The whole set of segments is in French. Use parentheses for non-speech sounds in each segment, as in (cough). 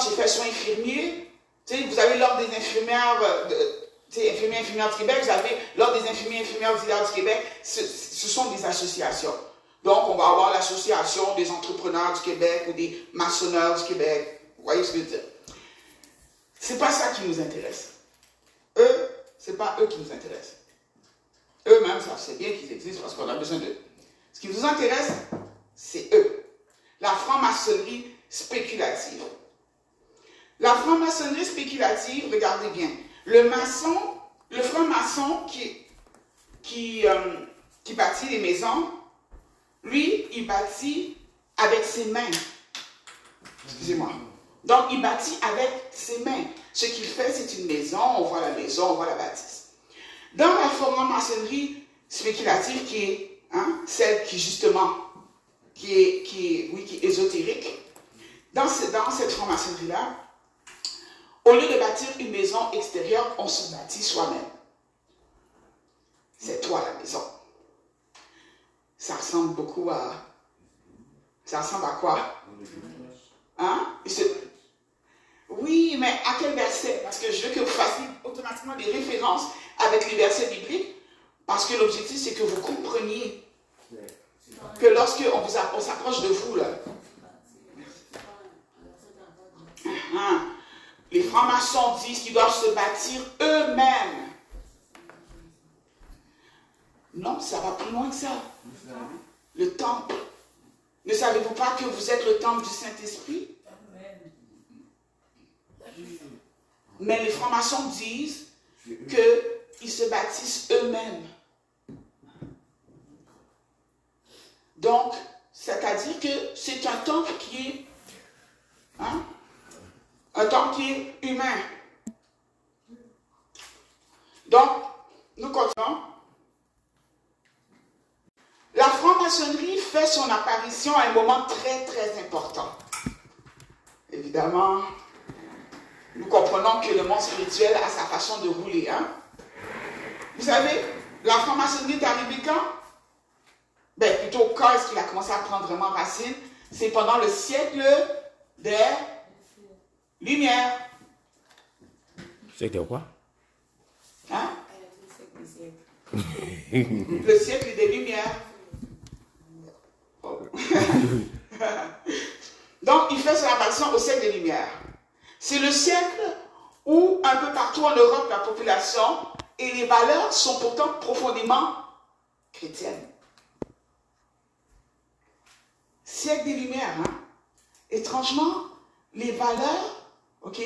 j'ai fait soin infirmier. Vous avez l'ordre des infirmières, euh, tu sais, infirmiers, infirmières du Québec, vous avez l'ordre des infirmiers, infirmières auxiliaires du Québec. Ce, ce sont des associations. Donc, on va avoir l'association des entrepreneurs du Québec ou des maçonneurs du Québec. Vous voyez ce que je veux dire? C'est pas ça qui nous intéresse. Eux, c'est pas eux qui nous intéressent. Eux-mêmes ça c'est bien qu'ils existent parce qu'on a besoin d'eux. Ce qui nous intéresse, c'est eux. La franc-maçonnerie spéculative. La franc-maçonnerie spéculative, regardez bien, le maçon, le franc-maçon qui, qui, euh, qui bâtit les maisons, lui, il bâtit avec ses mains. Excusez-moi. Donc, il bâtit avec ses mains. Ce qu'il fait, c'est une maison, on voit la maison, on voit la bâtisse. Dans la franc-maçonnerie spéculative, qui est hein, celle qui, justement, qui est, qui oui, qui est ésotérique, dans, dans cette franc-maçonnerie-là, au lieu de bâtir une maison extérieure, on se bâtit soi-même. C'est toi la maison. Ça ressemble beaucoup à... Ça ressemble à quoi? Hein? Oui, mais à quel verset? Parce que je veux que vous fassiez automatiquement des références avec les versets bibliques, parce que l'objectif, c'est que vous compreniez que lorsque on, s'approche de vous, là, hein, les francs-maçons disent qu'ils doivent se bâtir eux-mêmes. Non, ça va plus loin que ça. Le temple. Ne savez-vous pas que vous êtes le temple du Saint-Esprit? Mais les francs-maçons disent qu'ils se bâtissent eux-mêmes. Donc, c'est-à-dire que c'est un temple qui est hein, un est humain. Donc, nous continuons. La franc-maçonnerie fait son apparition à un moment très, très important. Évidemment, nous comprenons que le monde spirituel a sa façon de rouler. Hein? Vous savez, la franc-maçonnerie est Ben, plutôt quand est-ce qu'il a commencé à prendre vraiment racine? C'est pendant le siècle des Lumières. Siècle quoi? Hein? (laughs) Le siècle des Lumières. (laughs) Donc, il fait son apparition au siècle des Lumières. C'est le siècle où, un peu partout en Europe, la population et les valeurs sont pourtant profondément chrétiennes. Siècle des Lumières, hein? Étrangement, les valeurs, ok,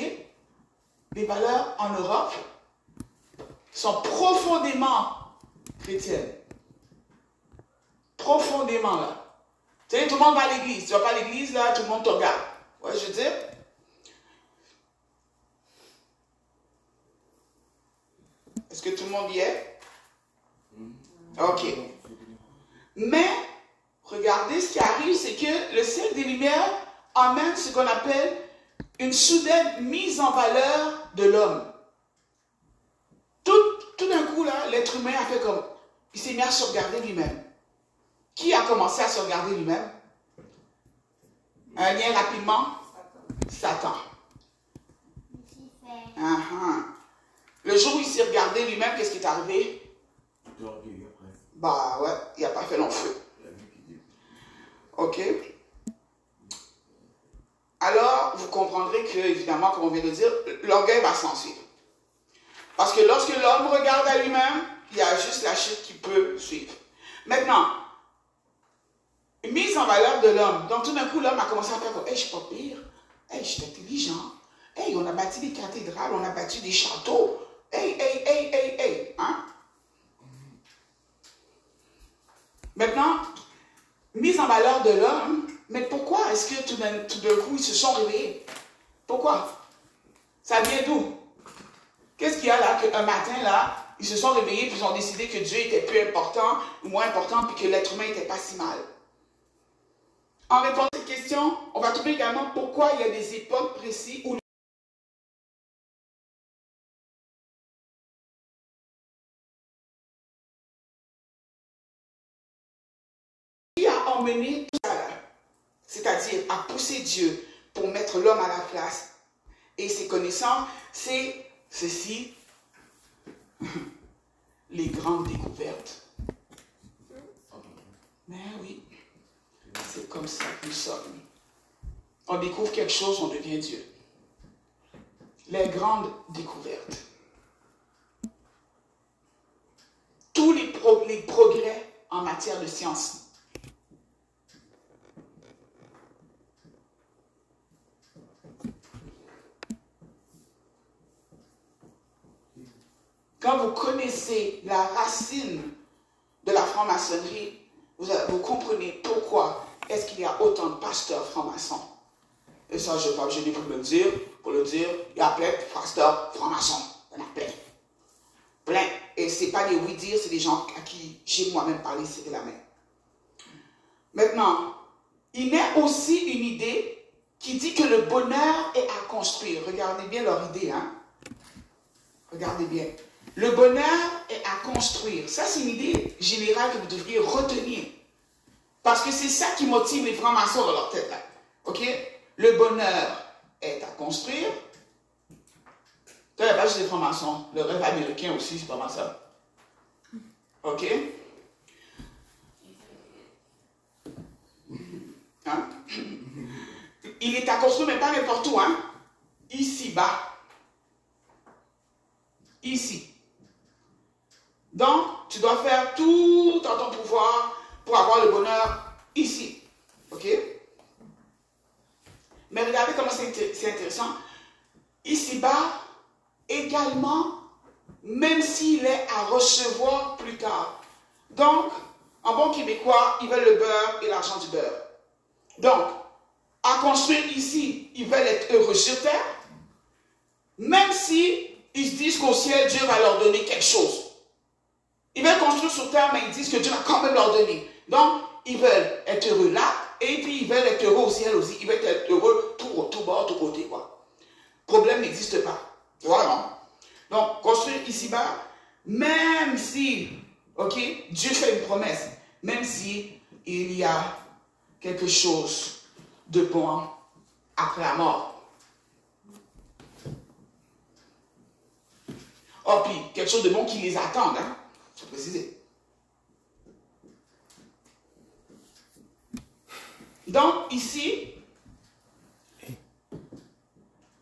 les valeurs en Europe sont profondément chrétiennes. Profondément, là. Tu sais, tout le monde va à l'église. Tu vas pas à l'église, là, tout le monde te regarde. Ouais, je veux dire? Est-ce que tout le monde y est? Ok. Mais, regardez, ce qui arrive, c'est que le ciel des Lumières amène ce qu'on appelle une soudaine mise en valeur de l'homme. Tout, tout d'un coup, là, l'être humain a fait comme, il s'est mis à se regarder lui-même. Qui a commencé à se regarder lui-même? Un lien rapidement? Satan. Uh -huh. Le jour où il s'est regardé lui-même, qu'est-ce qui est arrivé? Bah ouais, il n'a pas fait long feu. Ok Alors, vous comprendrez que, évidemment, comme on vient de dire, l'orgueil va s'en suivre. Parce que lorsque l'homme regarde à lui-même, il y a juste la chute qui peut suivre. Maintenant, mise en valeur de l'homme. Donc tout d'un coup, l'homme a commencé à faire comme, hey, je suis pas pire. Hey, je suis intelligent. Hey, on a bâti des cathédrales, on a bâti des châteaux. Hey, hey, hey, hey, hey. Hein? Maintenant, mise en valeur de l'homme, mais pourquoi est-ce que tout d'un coup, ils se sont réveillés? Pourquoi? Ça vient d'où? Qu'est-ce qu'il y a là qu'un matin, là, ils se sont réveillés puis ils ont décidé que Dieu était plus important ou moins important puis que l'être humain n'était pas si mal? En répondant à cette question, on va trouver également pourquoi il y a des époques précises où a emmené tout ça c'est-à-dire à pousser Dieu pour mettre l'homme à la place et ses connaissances, c'est ceci, (laughs) les grandes découvertes. Mais oui, c'est comme ça que nous sommes. On découvre quelque chose, on devient Dieu. Les grandes découvertes. Tous les progrès en matière de science. Vous connaissez la racine de la franc-maçonnerie, vous, comprenez pourquoi est-ce qu'il y a autant de pasteurs francs-maçons. Et ça, je n'ai pas besoin pour le dire. Pour le dire, il y a plein de pasteurs francs-maçons. Il y en a plein. Plein. Et ce n'est pas des oui-dire, c'est des gens à qui j'ai moi-même parlé, c'était la même. Maintenant, il y a aussi une idée qui dit que le bonheur est à construire. Regardez bien leur idée, hein. Regardez bien. Le bonheur est à construire. Ça, c'est une idée générale que vous devriez retenir. Parce que c'est ça qui motive les francs-maçons dans leur tête. Là. OK? Le bonheur est à construire. Il n'y a pas juste les francs-maçons. Le rêve américain aussi, c'est pas mal. OK? Hein? Il est à construire, mais pas n'importe où. Hein? Ici bas. Ici. Donc, tu dois faire tout en ton pouvoir pour avoir le bonheur ici. OK? Mais regardez comment c'est intéressant. Ici-bas, également, même s'il est à recevoir plus tard. Donc, en bon québécois, ils veulent le beurre et l'argent du beurre. Donc, à construire ici, ils veulent être heureux sur terre, même si se disent qu'au ciel, Dieu va leur donner quelque chose. Ils veulent construire sur terre, mais ils disent que Dieu va quand même leur donner. Donc, ils veulent être heureux là, et puis ils veulent être heureux au ciel aussi. Ils veulent être heureux tout, tout bas, tout côté, quoi. Problème n'existe pas. Voilà. Donc, construire ici-bas, même si, ok, Dieu fait une promesse, même si il y a quelque chose de bon après la mort. Oh, puis quelque chose de bon qui les attend, hein Donc, ici,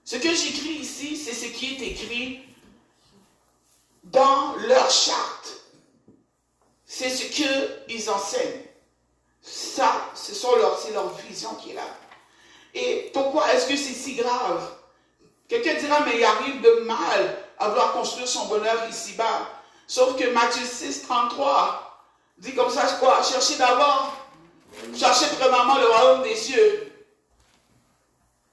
ce que j'écris ici, c'est ce qui est écrit dans leur charte. C'est ce qu'ils enseignent. Ça, ce c'est leur vision qui est là. Et pourquoi est-ce que c'est si grave? Quelqu'un dira, mais il arrive de mal à vouloir construire son bonheur ici-bas. Sauf que Matthieu 6, 33 dit comme ça, quoi? Cherchez d'abord, cherchez premièrement le royaume des cieux.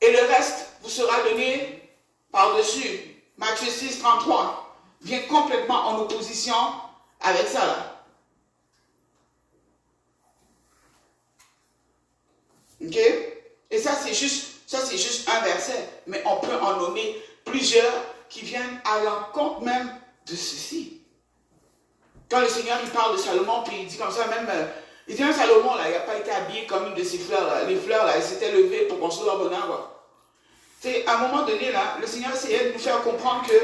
Et le reste vous sera donné par-dessus. Matthieu 6, 33 vient complètement en opposition avec ça. Là. Ok? Et ça, c'est juste, ça, c'est juste un verset. Mais on peut en nommer plusieurs qui viennent à l'encontre même de ceci. Quand le Seigneur il parle de Salomon, puis il dit comme ça, même, euh, il dit un Salomon, là, il n'a pas été habillé comme une de ses fleurs. Les fleurs, là, elles s'étaient levées pour construire leur bonheur. C'est à un moment donné, là, le Seigneur essayait de nous faire comprendre que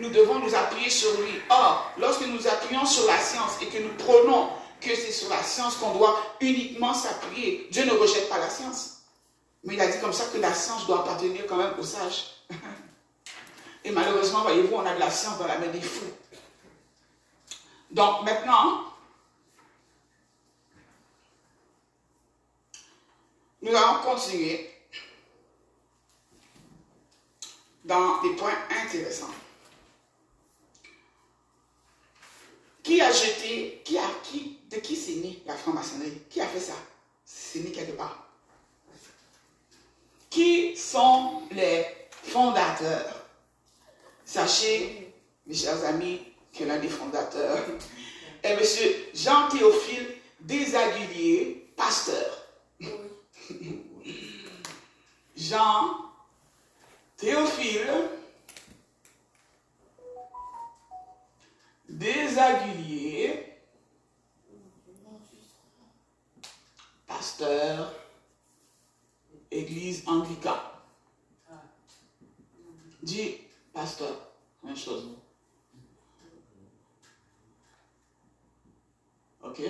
nous devons nous appuyer sur lui. Or, lorsque nous appuyons sur la science et que nous prenons que c'est sur la science qu'on doit uniquement s'appuyer, Dieu ne rejette pas la science. Mais il a dit comme ça que la science doit appartenir quand même aux sages. (laughs) Et malheureusement, voyez-vous, on a de la science dans la main des fous. Donc maintenant, nous allons continuer dans des points intéressants. Qui a jeté, qui a, qui, de qui c'est né la franc-maçonnerie? Qui a fait ça? C'est né quelque part. Qui sont les fondateurs? Sachez, mes chers amis, qui est l'un des fondateurs, et M. Jean-Théophile Desaguiliers, pasteur. Jean Théophile Desaguiliers, pasteur, église anglicane. Dis, pasteur, chose. OK?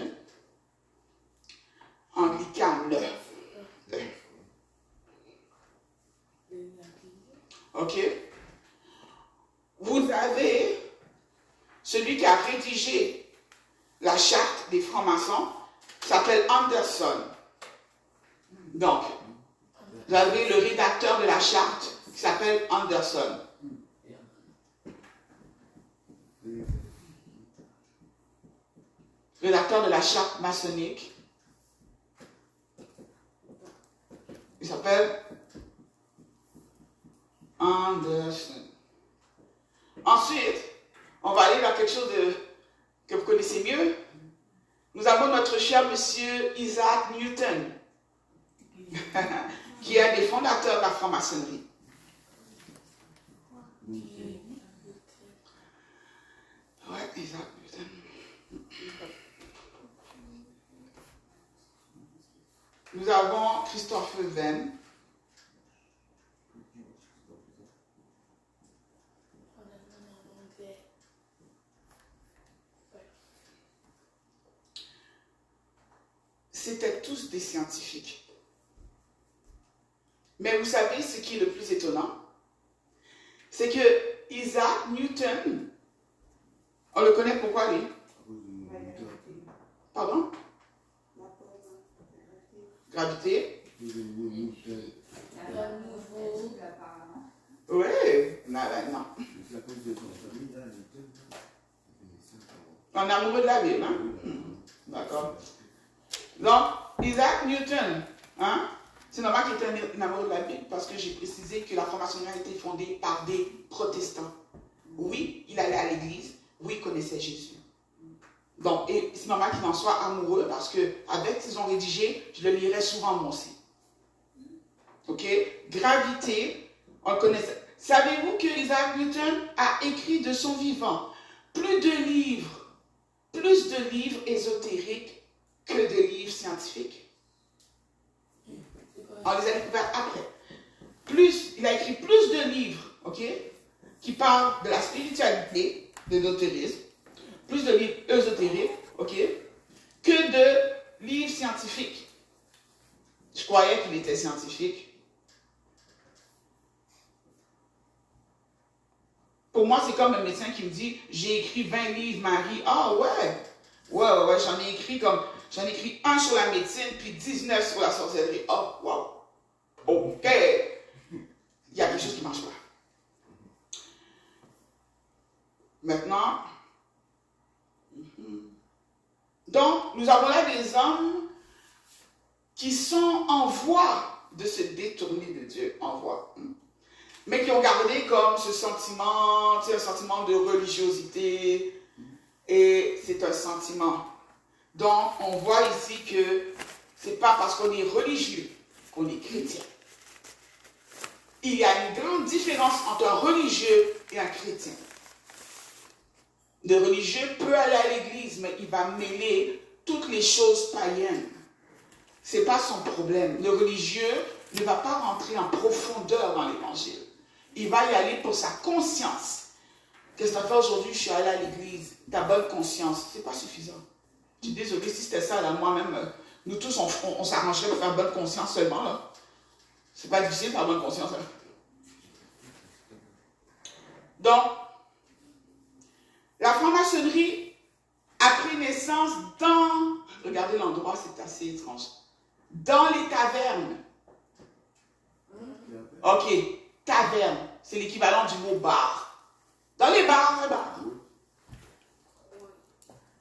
Anglican 9. OK? Vous avez celui qui a rédigé la charte des francs-maçons, s'appelle Anderson. Donc, vous avez le rédacteur de la charte qui s'appelle Anderson. Rédacteur de la charte maçonnique. Il s'appelle Anderson. Ensuite, on va aller vers quelque chose de, que vous connaissez mieux. Nous avons notre cher monsieur Isaac Newton, (laughs) qui est un des fondateurs de la franc-maçonnerie. Ouais, Isaac Newton. Nous avons Christophe Venn. C'était tous des scientifiques. Mais vous savez ce qui est le plus étonnant? C'est que Isaac Newton, on le connaît pourquoi lui? Pardon? Gravité Oui, non, non. On amoureux de la vie, hein? D'accord. Donc, Isaac Newton, hein, c'est normal qu'il était un amoureux de la Bible parce que j'ai précisé que la formation a été fondée par des protestants. Oui, il allait à l'église, oui, il connaissait Jésus. Donc, et c'est normal qu'il en soit amoureux parce que avec ce qu'ils ont rédigé, je le lirai souvent moi aussi. Ok? Gravité, on connaissait. Savez-vous que Isaac Newton a écrit de son vivant plus de livres, plus de livres ésotériques que de livres scientifiques? On les a découverts après. Plus, il a écrit plus de livres, ok, qui parlent de la spiritualité, de l'ésotérisme, plus de livres ésotériques, ok, que de livres scientifiques. Je croyais qu'il était scientifique. Pour moi, c'est comme un médecin qui me dit J'ai écrit 20 livres, Marie. Ah ouais, ouais, ouais, ouais j'en ai écrit comme J'en ai écrit un sur la médecine, puis 19 sur la sorcellerie. Oh, wow. OK. Il y a quelque chose qui ne marche pas. Maintenant, donc, nous avons là des hommes qui sont en voie de se détourner de Dieu, en voie, hmm. mais qui ont gardé comme ce sentiment, un sentiment de religiosité, et c'est un sentiment donc, on voit ici que ce n'est pas parce qu'on est religieux qu'on est chrétien. Il y a une grande différence entre un religieux et un chrétien. Le religieux peut aller à l'église, mais il va mêler toutes les choses païennes. Ce n'est pas son problème. Le religieux ne va pas rentrer en profondeur dans l'évangile. Il va y aller pour sa conscience. Qu'est-ce que tu fait aujourd'hui Je suis allé à l'église. Ta bonne conscience, ce n'est pas suffisant. Je suis désolée, si c'était ça, là, moi-même, euh, nous tous, on, s'arrangerait pour faire bonne conscience seulement, là. C'est pas difficile de faire bonne conscience, hein. Donc, la franc-maçonnerie a pris naissance dans, regardez l'endroit, c'est assez étrange, dans les tavernes. Ok, taverne, c'est l'équivalent du mot bar. Dans les bars.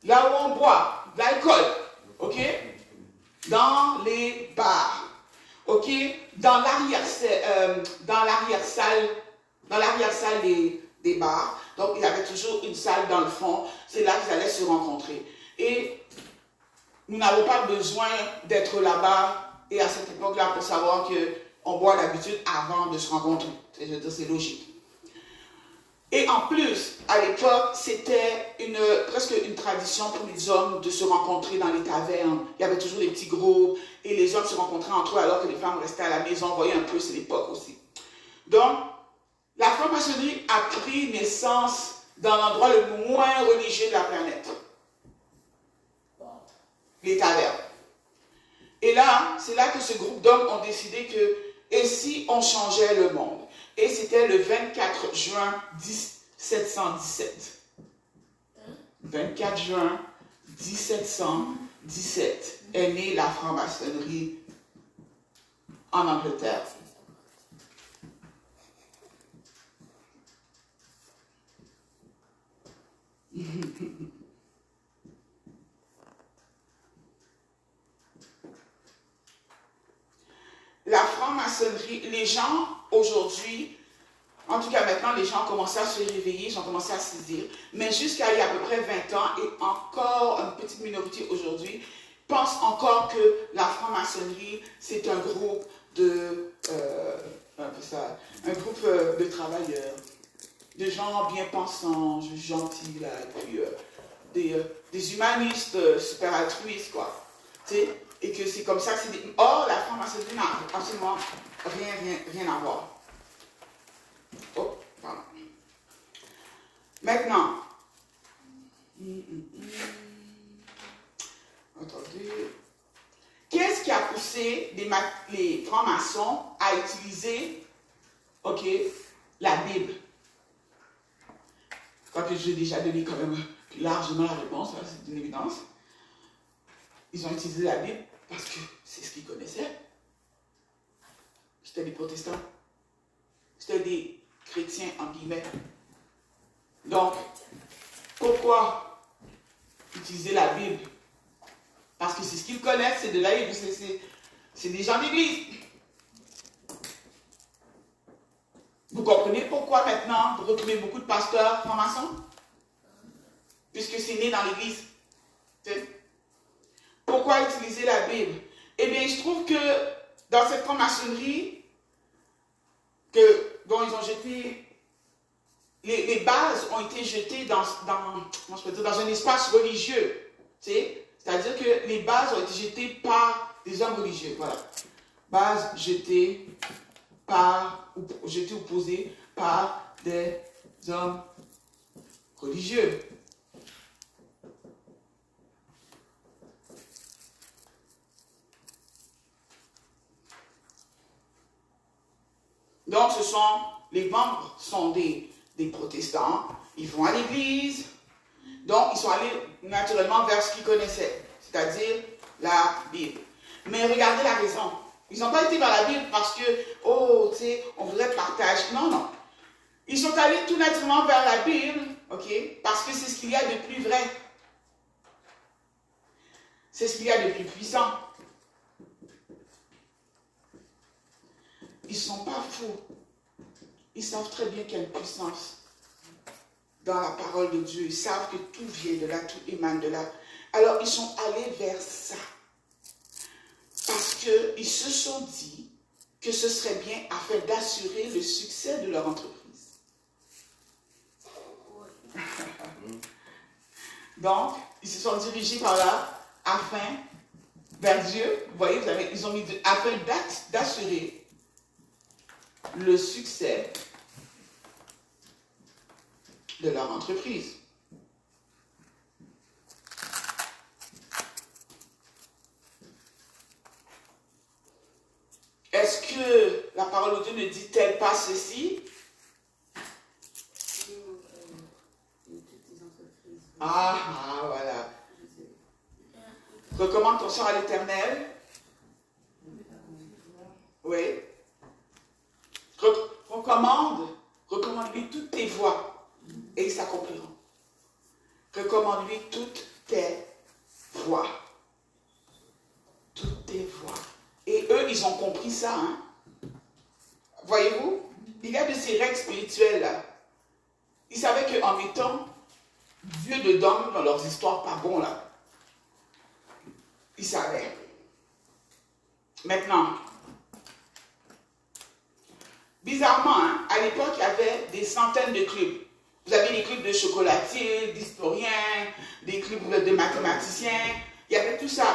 Là où on boit, l'alcool, ok? Dans les bars, ok? Dans l'arrière-salle, euh, dans l'arrière-salle, dans l'arrière-salle des bars. Donc, il y avait toujours une salle dans le fond. C'est là qu'ils allaient se rencontrer. Et nous n'avons pas besoin d'être là-bas et à cette époque-là pour savoir qu'on boit d'habitude avant de se rencontrer. C'est logique. Et en plus, à l'époque, c'était une, presque une tradition pour les hommes de se rencontrer dans les tavernes. Il y avait toujours des petits groupes et les hommes se rencontraient entre eux alors que les femmes restaient à la maison. Vous voyez un peu, c'est l'époque aussi. Donc, la franc-maçonnerie a pris naissance dans l'endroit le moins religieux de la planète. Les tavernes. Et là, c'est là que ce groupe d'hommes ont décidé que, et si on changeait le monde? Et c'était le 24 juin 1717. 24 juin 1717 est née la franc-maçonnerie en Angleterre. (laughs) La franc-maçonnerie, les gens aujourd'hui, en tout cas maintenant, les gens ont commencé à se réveiller, ils ont commencé à saisir. Mais jusqu'à il y a à peu près 20 ans, et encore une petite minorité aujourd'hui, pensent encore que la franc-maçonnerie, c'est un groupe de, euh, un, groupe euh, de travailleurs, de gens bien pensants, gentils, là, puis, euh, des, des, humanistes super altruistes, quoi. et que c'est comme ça que c'est... Des... Or, la franc-maçonnerie n'a absolument rien, rien, rien à voir. Oh, pardon. Maintenant, attendez. Qu'est-ce qui a poussé les, les francs-maçons à utiliser, ok, la Bible? Que j'ai déjà donné quand même largement la réponse, c'est une évidence. Ils ont utilisé la Bible parce que c'est ce qu'ils connaissaient. C'était des protestants. C'était des chrétiens, en guillemets. Donc, pourquoi utiliser la Bible? Parce que c'est ce qu'ils connaissent, c'est de la Bible, c'est des gens d'église. Vous comprenez pourquoi maintenant vous retrouvez beaucoup de pasteurs francs-maçons? Puisque c'est né dans l'église. Pourquoi utiliser la Bible? Eh bien, se trouve que dans cette franc-maçonnerie, que dont ils ont jeté, les, bases ont été jetées dans, dans, je dire, dans un espace religieux. C'est-à-dire que les bases ont été jetées par des hommes religieux. Voilà. Bases jetées par, ou posées par des hommes religieux. Donc, ce sont, les membres sont des, des protestants, ils vont à l'église, donc ils sont allés naturellement vers ce qu'ils connaissaient, c'est-à-dire la Bible. Mais regardez la raison. Ils n'ont pas été vers la Bible parce que, oh, tu sais, on voudrait partager. Non, non. Ils sont allés tout naturellement vers la Bible, ok, parce que c'est ce qu'il y a de plus vrai. C'est ce qu'il y a de plus puissant. Ils ne sont pas fous. Ils savent très bien une puissance dans la parole de Dieu. Ils savent que tout vient de là, tout émane de là. Alors ils sont allés vers ça. Parce qu'ils se sont dit que ce serait bien afin d'assurer le succès de leur entreprise. (laughs) Donc, ils se sont dirigés par là afin, vers Dieu, vous voyez, ils ont mis afin d'assurer le succès de leur entreprise. Est-ce que la parole de Dieu ne dit-elle pas ceci? Ah, ah, voilà. Recommande ton sort à l'éternel. Oui recommande, recommande-lui toutes tes voies et ils s'accompliront. Recommande-lui toutes tes voies. Toutes tes voies. Et eux, ont compris ça. Hein? Voyez-vous, il y a de ces règles spirituelles. Ils savaient qu'en mettant Dieu dedans dans leurs histoires pas bon là, ils savaient. Maintenant, Bizarrement, hein, à l'époque, il y avait des centaines de clubs. Vous avez des clubs de chocolatiers, d'historiens, des clubs de mathématiciens. Il y avait tout ça.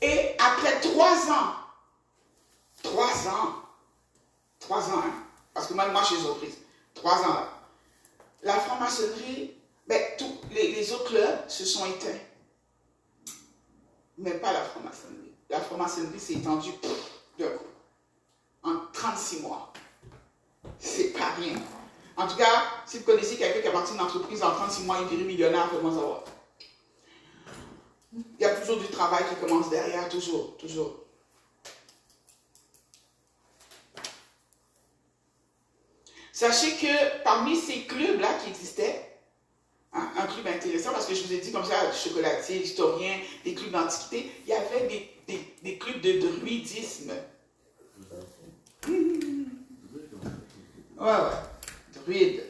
Et après trois ans, trois ans, trois ans, hein, parce que moi, moi je suis surprise, Trois ans là. La franc-maçonnerie, ben, tous les, autres clubs se sont éteints. Mais pas la franc-maçonnerie. La franc-maçonnerie s'est étendue d'un coup. En 36 mois. C'est pas rien. En tout cas, si vous connaissez quelqu'un qui a parti d'une entreprise en 36 mois, il devenu millionnaire, faites-moi savoir. Il y a toujours du travail qui commence derrière, toujours, toujours. Sachez que parmi ces clubs-là qui existaient, hein, un club intéressant, parce que je vous ai dit comme ça, chocolatier, historien, des clubs d'antiquité, il y avait des, des- des clubs de druidisme. Ouais, ouais. Druide.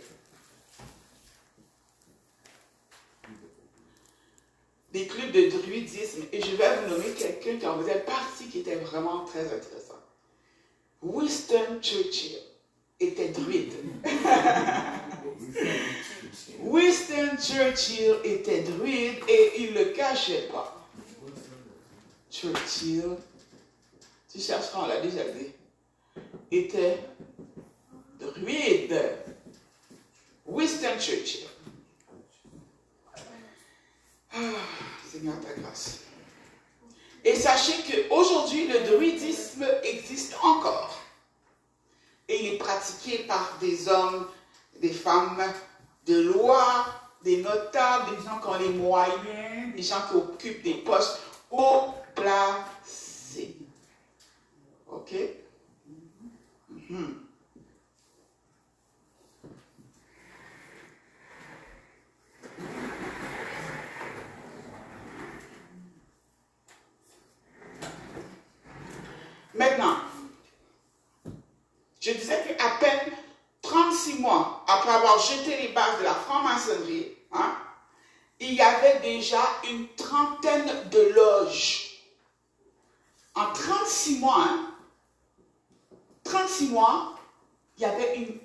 Des clubs de druidisme. Et je vais vous nommer quelqu'un qui en faisait partie qui était vraiment très intéressant. Winston Churchill était druide. (laughs) Winston Churchill était druide et il ne le cachait pas. Churchill, tu chercheras, on l'a déjà dit, était druide. Winston Churchill. Ah, Seigneur, ta grâce. Et sachez qu'aujourd'hui, le druidisme existe encore. Et il est pratiqué par des hommes, des femmes de loi, des notables, des gens qui ont les moyens, des gens qui occupent des postes haut placés. OK? Mhm je disais qu'à peine 36 mois après avoir jeté les bases de la hein, il y avait déjà une trentaine de loges. En 36 mois, hein, 36 mois, il y avait une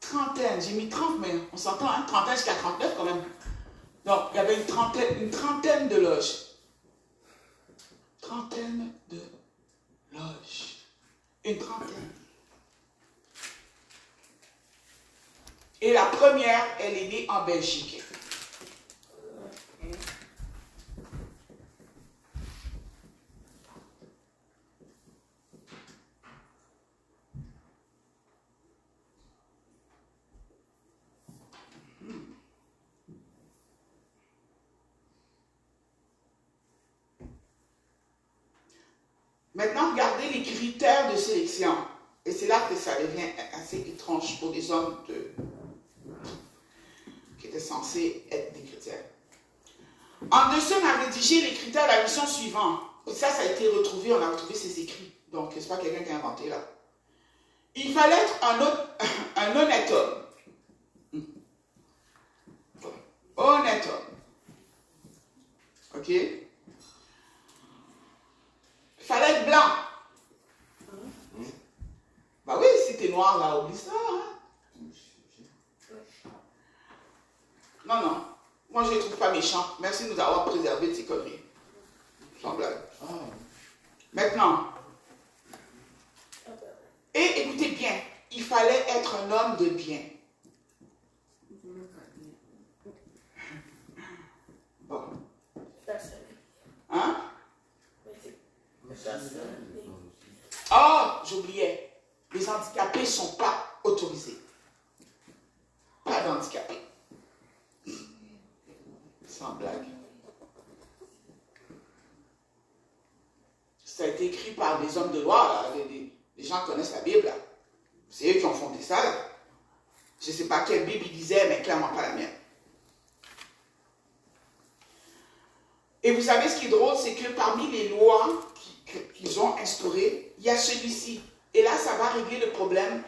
trentaine. J'ai mis 30, mais on s'entend, hein, trentaine jusqu'à 39 quand même. Donc, il y avait une trentaine, une trentaine de loges. Trentaine de loges. Une trentaine. Et la première, elle est née en Belgique. Maintenant, regardez les critères de sélection. Et c'est là que ça devient assez étrange pour des hommes de, censés être des chrétiens. En dessous, on a rédigé les critères de la mission suivante. Ça, ça a été retrouvé, on a retrouvé ces écrits. Donc, c'est pas quelqu'un qui a inventé là. Il fallait être un, (laughs) un honnête homme. Honnête homme. OK? Il fallait être blanc. Bah oui, si t'es noir là, oublie ça. hein. Non, non. Moi, je ne les trouve pas méchants. Merci de nous avoir préservé de ces conneries. Blague. Maintenant. Et écoutez bien, il fallait être un homme de bien. Bon. Hein? Ah, j'oubliais. Les handicapés ne sont pas autorisés. Pas d'handicapés. Sans blague. Ça a été écrit par des hommes de loi, des gens connaissent la Bible. C'est eux qui ont fondé ça. Je ne sais pas quelle Bible ils disaient, mais clairement pas la mienne. Et vous savez ce qui est drôle, c'est que parmi les lois qu'ils ont instaurées, il y a celui-ci. Et là, ça va régler le problème.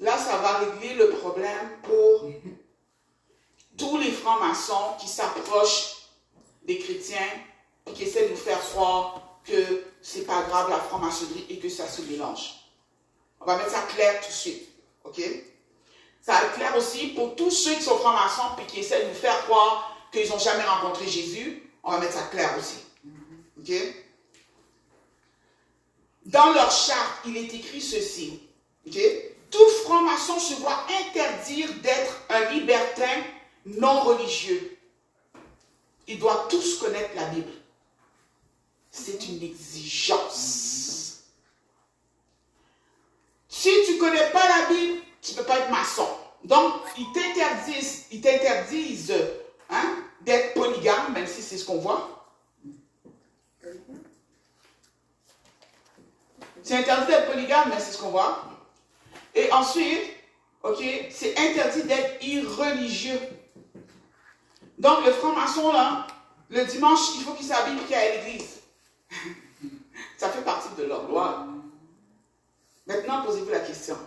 Là, ça va régler le problème pour tous les francs-maçons qui s'approchent des chrétiens et qui essaient de nous faire croire que c'est pas grave la franc-maçonnerie et que ça se mélange. On va mettre ça clair tout de suite. OK? Ça va être clair aussi pour tous ceux qui sont francs-maçons et qui essaient de nous faire croire qu'ils n'ont jamais rencontré Jésus. On va mettre ça clair aussi. OK? dans leur charte, il est écrit ceci. ok? Tout franc-maçon se voit interdire d'être un libertin non religieux. Ils doivent tous connaître la Bible. C'est une exigence. Si tu ne connais pas la Bible, tu ne peux pas être maçon. Donc, ils t'interdisent, ils t'interdisent hein, d'être polygame, même si c'est ce qu'on voit. C'est interdit d'être polygame, mais c'est ce qu'on voit. Et ensuite, c'est interdit d'être irreligieux. Donc, le franc-maçon, là, le dimanche, il faut qu'il s'habille et qu'il aille à l'église. (laughs) Ça fait partie de leur loi. Maintenant, posez-vous la question.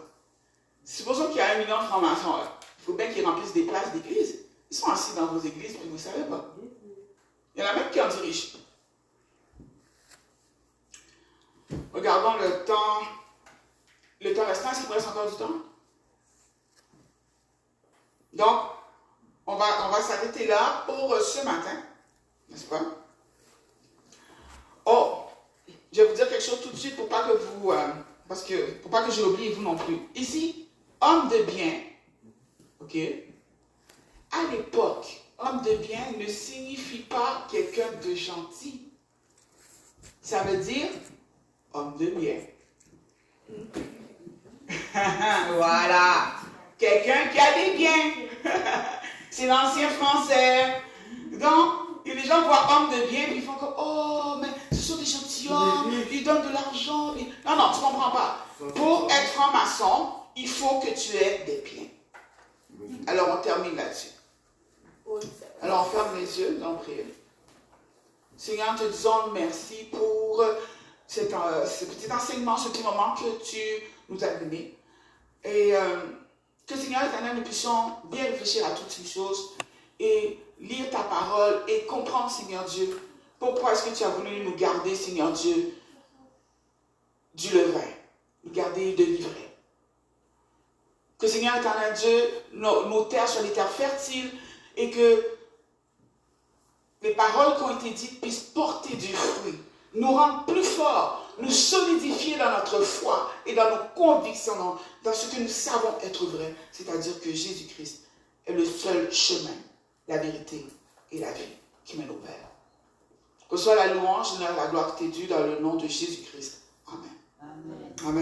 Supposons qu'il y a un million de francs-maçons. Il faut bien qu'ils remplissent des places d'église. Ils sont assis dans vos églises, puis vous ne savez pas. Il y en a même qui en dirigent. Regardons le temps. Le temps restant, est-ce qu'il reste encore du temps? Donc, on va, s'arrêter là pour ce matin. N'est-ce pas? Oh, je vais vous dire quelque chose tout de suite pour pas que vous. Euh, parce que, pour pas que je l'oublie, vous non plus. Ici, homme de bien, ok? À l'époque, homme de bien ne signifie pas quelqu'un de gentil. Ça veut dire homme de bien. (laughs) voilà. Quelqu'un qui a des biens. (laughs) C'est l'ancien français. Donc, les gens voient homme de bien, puis ils font comme, oh, mais ce sont des gentilshommes, ils donnent de l'argent. Non, non, tu ne comprends pas. Pour être franc-maçon, il faut que tu aies des biens. Alors, on termine là-dessus. Alors, on ferme les yeux, on prie. Seigneur, te disons merci pour cet, euh, ce petit enseignement, ce petit moment que tu nous as donné. Et euh, que Seigneur éternel, nous puissions bien réfléchir à toutes ces choses et lire ta parole et comprendre, Seigneur Dieu, pourquoi est-ce que tu as voulu nous garder, Seigneur Dieu, du levain, nous garder de l'ivraie. Que Seigneur éternel Dieu, nos, nos terres soient des terres fertiles et que les paroles qui ont été dites puissent porter du fruit, nous rendre plus forts, nous solidifier dans notre foi et dans nos convictions, dans ce que nous savons être vrai, c'est-à-dire que Jésus-Christ est le seul chemin, la vérité et la vie qui mène au Père. Que soit la louange, la gloire t'est due dans le nom de Jésus-Christ. Amen. Amen. Amen.